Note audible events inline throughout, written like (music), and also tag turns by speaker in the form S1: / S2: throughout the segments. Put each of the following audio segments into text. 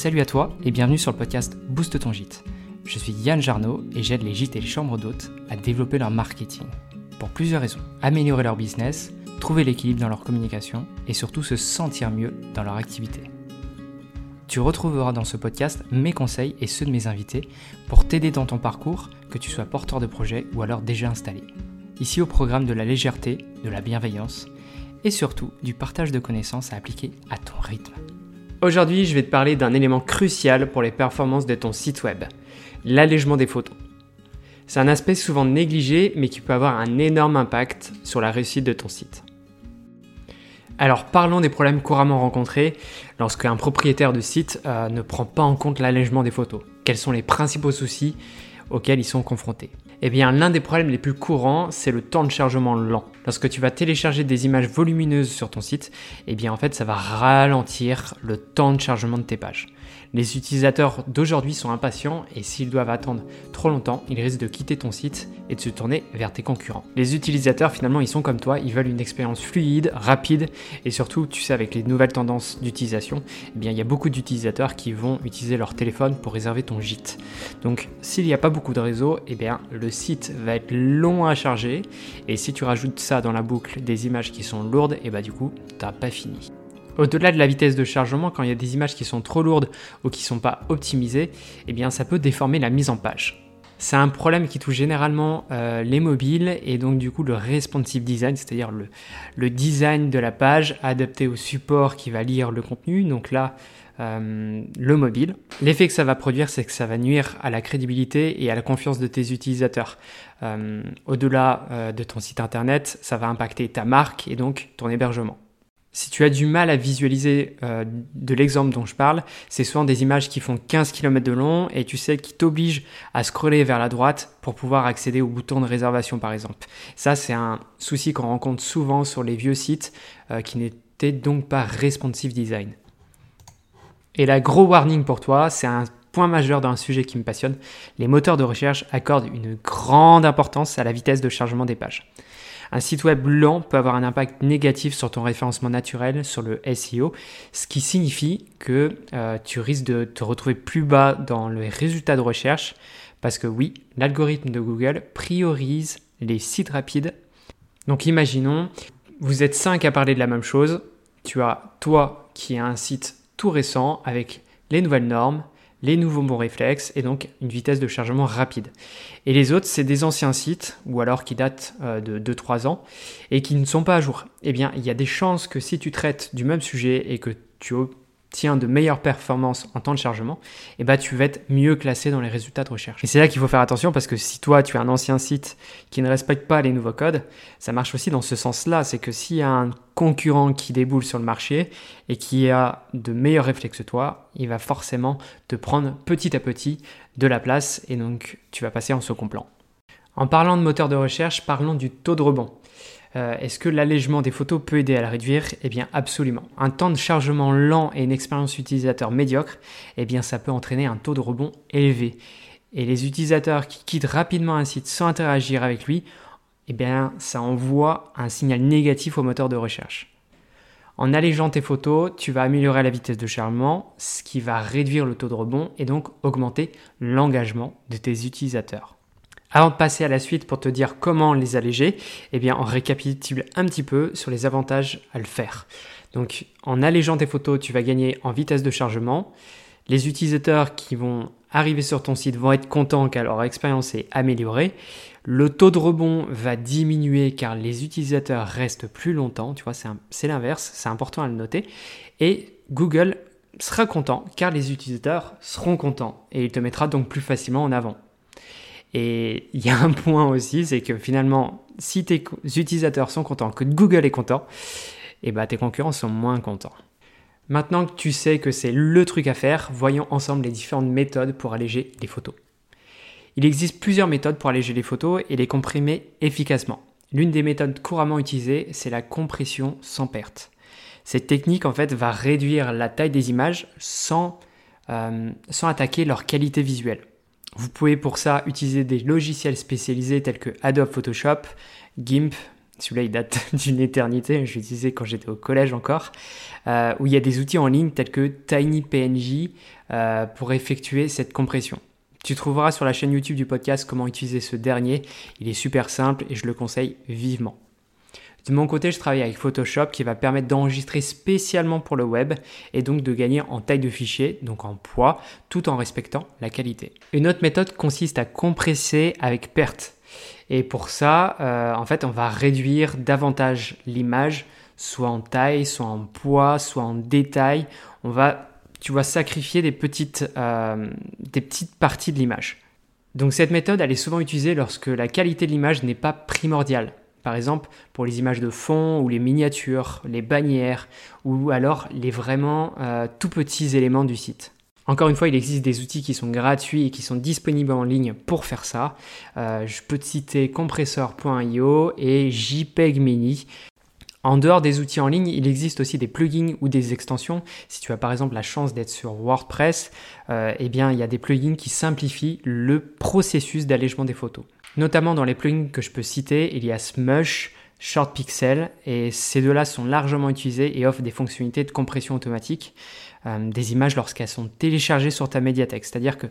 S1: Salut à toi et bienvenue sur le podcast Boost ton gîte. Je suis Yann Jarno et j'aide les gîtes et les chambres d'hôtes à développer leur marketing. Pour plusieurs raisons. Améliorer leur business, trouver l'équilibre dans leur communication et surtout se sentir mieux dans leur activité. Tu retrouveras dans ce podcast mes conseils et ceux de mes invités pour t'aider dans ton parcours, que tu sois porteur de projet ou alors déjà installé. Ici au programme de la légèreté, de la bienveillance et surtout du partage de connaissances à appliquer à ton rythme. Aujourd'hui, je vais te parler d'un élément crucial pour les performances de ton site web, l'allègement des photos. C'est un aspect souvent négligé mais qui peut avoir un énorme impact sur la réussite de ton site. Alors parlons des problèmes couramment rencontrés lorsque un propriétaire de site euh, ne prend pas en compte l'allègement des photos. Quels sont les principaux soucis auxquels ils sont confrontés? Eh bien, l'un des problèmes les plus courants, c'est le temps de chargement lent. Lorsque tu vas télécharger des images volumineuses sur ton site, eh bien, en fait, ça va ralentir le temps de chargement de tes pages. Les utilisateurs d'aujourd'hui sont impatients et s'ils doivent attendre trop longtemps, ils risquent de quitter ton site et de se tourner vers tes concurrents. Les utilisateurs, finalement, ils sont comme toi, ils veulent une expérience fluide, rapide et surtout, tu sais, avec les nouvelles tendances d'utilisation, eh bien, il y a beaucoup d'utilisateurs qui vont utiliser leur téléphone pour réserver ton gîte. Donc, s'il n'y a pas beaucoup de réseau, eh bien, le site va être long à charger et si tu rajoutes ça dans la boucle des images qui sont lourdes, et eh bah, du coup, t'as pas fini. Au-delà de la vitesse de chargement, quand il y a des images qui sont trop lourdes ou qui ne sont pas optimisées, eh bien ça peut déformer la mise en page. C'est un problème qui touche généralement euh, les mobiles et donc du coup le responsive design, c'est-à-dire le, design de la page adapté au support qui va lire le contenu. Donc là, euh, le mobile. L'effet que ça va produire, c'est que ça va nuire à la crédibilité et à la confiance de tes utilisateurs. Euh, au-delà de ton site internet, ça va impacter ta marque et donc ton hébergement. Si tu as du mal à visualiser euh, de l'exemple dont je parle, c'est souvent des images qui font 15 km de long et tu sais qui t'obligent à scroller vers la droite pour pouvoir accéder au bouton de réservation par exemple. Ça c'est un souci qu'on rencontre souvent sur les vieux sites euh, qui n'étaient donc pas responsive design. Et la gros warning pour toi, c'est un point majeur d'un sujet qui me passionne. Les moteurs de recherche accordent une grande importance à la vitesse de chargement des pages. Un site web lent peut avoir un impact négatif sur ton référencement naturel, sur le SEO, ce qui signifie que euh, tu risques de te retrouver plus bas dans les résultats de recherche, parce que oui, l'algorithme de Google priorise les sites rapides. Donc imaginons, vous êtes 5 à parler de la même chose, tu as toi qui as un site tout récent avec les nouvelles normes, les nouveaux bons réflexes et donc une vitesse de chargement rapide. Et les autres, c'est des anciens sites ou alors qui datent euh, de 2-3 ans et qui ne sont pas à jour. Eh bien, il y a des chances que si tu traites du même sujet et que tu tiens de meilleures performances en temps de chargement, et eh ben, tu vas être mieux classé dans les résultats de recherche. Et c'est là qu'il faut faire attention parce que si toi tu as un ancien site qui ne respecte pas les nouveaux codes, ça marche aussi dans ce sens-là. C'est que s'il y a un concurrent qui déboule sur le marché et qui a de meilleurs réflexes que toi, il va forcément te prendre petit à petit de la place et donc tu vas passer en second plan. En parlant de moteur de recherche, parlons du taux de rebond. Euh, est-ce que l'allègement des photos peut aider à le réduire? Eh bien absolument. Un temps de chargement lent et une expérience utilisateur médiocre, eh bien ça peut entraîner un taux de rebond élevé. Et les utilisateurs qui quittent rapidement un site sans interagir avec lui, eh bien ça envoie un signal négatif au moteur de recherche. En allégeant tes photos, tu vas améliorer la vitesse de chargement, ce qui va réduire le taux de rebond et donc augmenter l'engagement de tes utilisateurs. Avant de passer à la suite pour te dire comment les alléger, eh bien, on récapitule un petit peu sur les avantages à le faire. Donc, en allégeant tes photos, tu vas gagner en vitesse de chargement. Les utilisateurs qui vont arriver sur ton site vont être contents car leur expérience est améliorée. Le taux de rebond va diminuer car les utilisateurs restent plus longtemps. Tu vois, c'est l'inverse, c'est important à le noter. Et Google sera content car les utilisateurs seront contents et il te mettra donc plus facilement en avant. Et il y a un point aussi, c'est que finalement, si tes utilisateurs sont contents, que Google est content, et eh ben tes concurrents sont moins contents. Maintenant que tu sais que c'est le truc à faire, voyons ensemble les différentes méthodes pour alléger les photos. Il existe plusieurs méthodes pour alléger les photos et les comprimer efficacement. L'une des méthodes couramment utilisées, c'est la compression sans perte. Cette technique en fait va réduire la taille des images sans, euh, sans attaquer leur qualité visuelle. Vous pouvez pour ça utiliser des logiciels spécialisés tels que Adobe Photoshop, GIMP, celui-là il date (laughs) d'une éternité, je l'utilisais quand j'étais au collège encore, euh, où il y a des outils en ligne tels que TinyPNG euh, pour effectuer cette compression. Tu trouveras sur la chaîne YouTube du podcast comment utiliser ce dernier, il est super simple et je le conseille vivement. De mon côté, je travaille avec Photoshop qui va permettre d'enregistrer spécialement pour le web et donc de gagner en taille de fichier, donc en poids, tout en respectant la qualité. Une autre méthode consiste à compresser avec perte. Et pour ça, euh, en fait, on va réduire davantage l'image, soit en taille, soit en poids, soit en détail. On va, tu vois, sacrifier des petites, euh, des petites parties de l'image. Donc cette méthode, elle est souvent utilisée lorsque la qualité de l'image n'est pas primordiale. Par exemple, pour les images de fond ou les miniatures, les bannières, ou alors les vraiment euh, tout petits éléments du site. Encore une fois, il existe des outils qui sont gratuits et qui sont disponibles en ligne pour faire ça. Euh, je peux te citer compressor.io et JPEG Mini. En dehors des outils en ligne, il existe aussi des plugins ou des extensions. Si tu as par exemple la chance d'être sur WordPress, euh, eh bien il y a des plugins qui simplifient le processus d'allègement des photos. Notamment dans les plugins que je peux citer, il y a Smush, Short Pixel, et ces deux-là sont largement utilisés et offrent des fonctionnalités de compression automatique euh, des images lorsqu'elles sont téléchargées sur ta médiathèque. C'est-à-dire que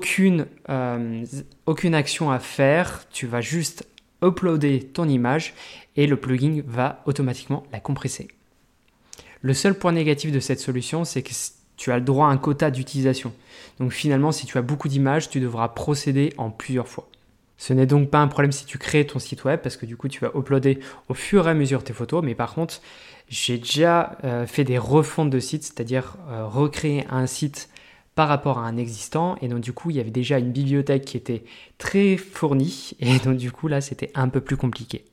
S1: tu n'as euh, aucune action à faire, tu vas juste uploader ton image et le plugin va automatiquement la compresser. Le seul point négatif de cette solution, c'est que tu as le droit à un quota d'utilisation. Donc finalement, si tu as beaucoup d'images, tu devras procéder en plusieurs fois. Ce n'est donc pas un problème si tu crées ton site web parce que du coup tu vas uploader au fur et à mesure tes photos. Mais par contre, j'ai déjà euh, fait des refontes de sites, c'est-à-dire euh, recréer un site par rapport à un existant. Et donc du coup, il y avait déjà une bibliothèque qui était très fournie. Et donc du coup, là, c'était un peu plus compliqué.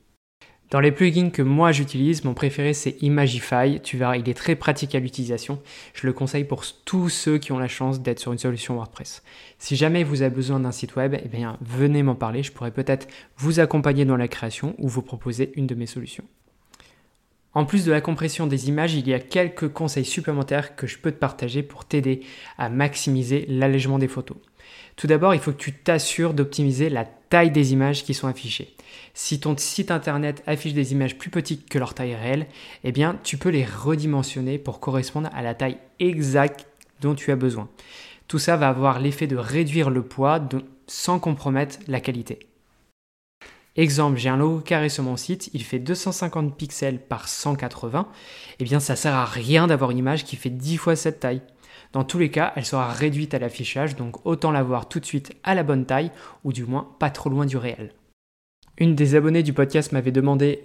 S1: Dans les plugins que moi j'utilise, mon préféré c'est Imagify. Tu verras, il est très pratique à l'utilisation. Je le conseille pour tous ceux qui ont la chance d'être sur une solution WordPress. Si jamais vous avez besoin d'un site web, eh bien venez m'en parler. Je pourrais peut-être vous accompagner dans la création ou vous proposer une de mes solutions. En plus de la compression des images, il y a quelques conseils supplémentaires que je peux te partager pour t'aider à maximiser l'allègement des photos. Tout d'abord, il faut que tu t'assures d'optimiser la taille des images qui sont affichées. Si ton site internet affiche des images plus petites que leur taille réelle, eh bien, tu peux les redimensionner pour correspondre à la taille exacte dont tu as besoin. Tout ça va avoir l'effet de réduire le poids sans compromettre la qualité. Exemple, j'ai un logo carré sur mon site, il fait 250 pixels par 180. Eh bien, ça sert à rien d'avoir une image qui fait 10 fois cette taille. Dans tous les cas, elle sera réduite à l'affichage, donc autant l'avoir tout de suite à la bonne taille, ou du moins pas trop loin du réel. Une des abonnées du podcast m'avait demandé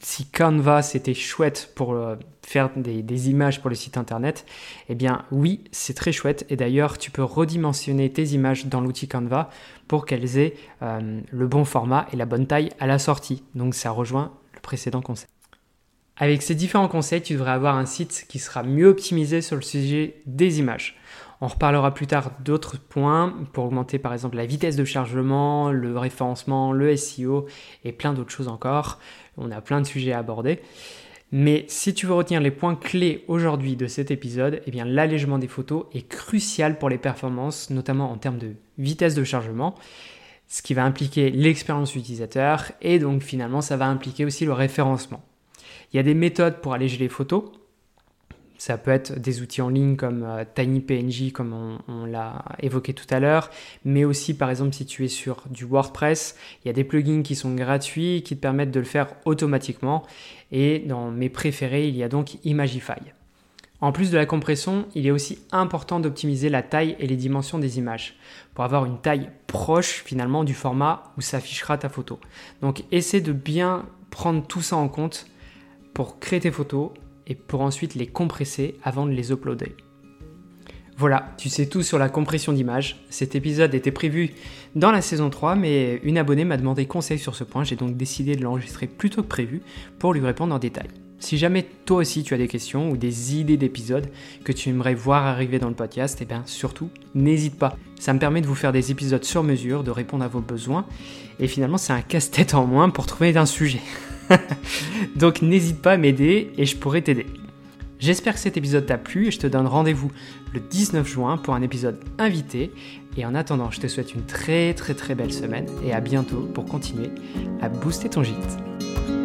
S1: si Canva c'était chouette pour euh, faire des, images pour le site internet, eh bien oui, c'est très chouette. Et d'ailleurs, tu peux redimensionner tes images dans l'outil Canva pour qu'elles aient euh, le bon format et la bonne taille à la sortie. Donc ça rejoint le précédent conseil. Avec ces différents conseils, tu devrais avoir un site qui sera mieux optimisé sur le sujet des images. On reparlera plus tard d'autres points pour augmenter par exemple la vitesse de chargement, le référencement, le SEO et plein d'autres choses encore. On a plein de sujets à aborder. Mais si tu veux retenir les points clés aujourd'hui de cet épisode, eh bien l'allègement des photos est crucial pour les performances, notamment en termes de vitesse de chargement, ce qui va impliquer l'expérience utilisateur et donc finalement ça va impliquer aussi le référencement. Il y a des méthodes pour alléger les photos. Ça peut être des outils en ligne comme euh, TinyPNG, comme on, l'a évoqué tout à l'heure, mais aussi par exemple si tu es sur du WordPress, il y a des plugins qui sont gratuits qui te permettent de le faire automatiquement. Et dans mes préférés, il y a donc Imagify. En plus de la compression, il est aussi important d'optimiser la taille et les dimensions des images pour avoir une taille proche finalement du format où s'affichera ta photo. Donc essaie de bien prendre tout ça en compte pour créer tes photos et pour ensuite les compresser avant de les uploader. Voilà, tu sais tout sur la compression d'images. Cet épisode était prévu dans la saison 3, mais une abonnée m'a demandé conseil sur ce point, j'ai donc décidé de l'enregistrer plus tôt que prévu pour lui répondre en détail. Si jamais toi aussi tu as des questions ou des idées d'épisodes que tu aimerais voir arriver dans le podcast, eh bien surtout n'hésite pas. Ça me permet de vous faire des épisodes sur mesure, de répondre à vos besoins, et finalement c'est un casse-tête en moins pour trouver un sujet. (laughs) (laughs) Donc n'hésite pas à m'aider et je pourrai t'aider. J'espère que cet épisode t'a plu et je te donne rendez-vous le 19 juin pour un épisode invité. Et en attendant, je te souhaite une très très très belle semaine et à bientôt pour continuer à booster ton gîte.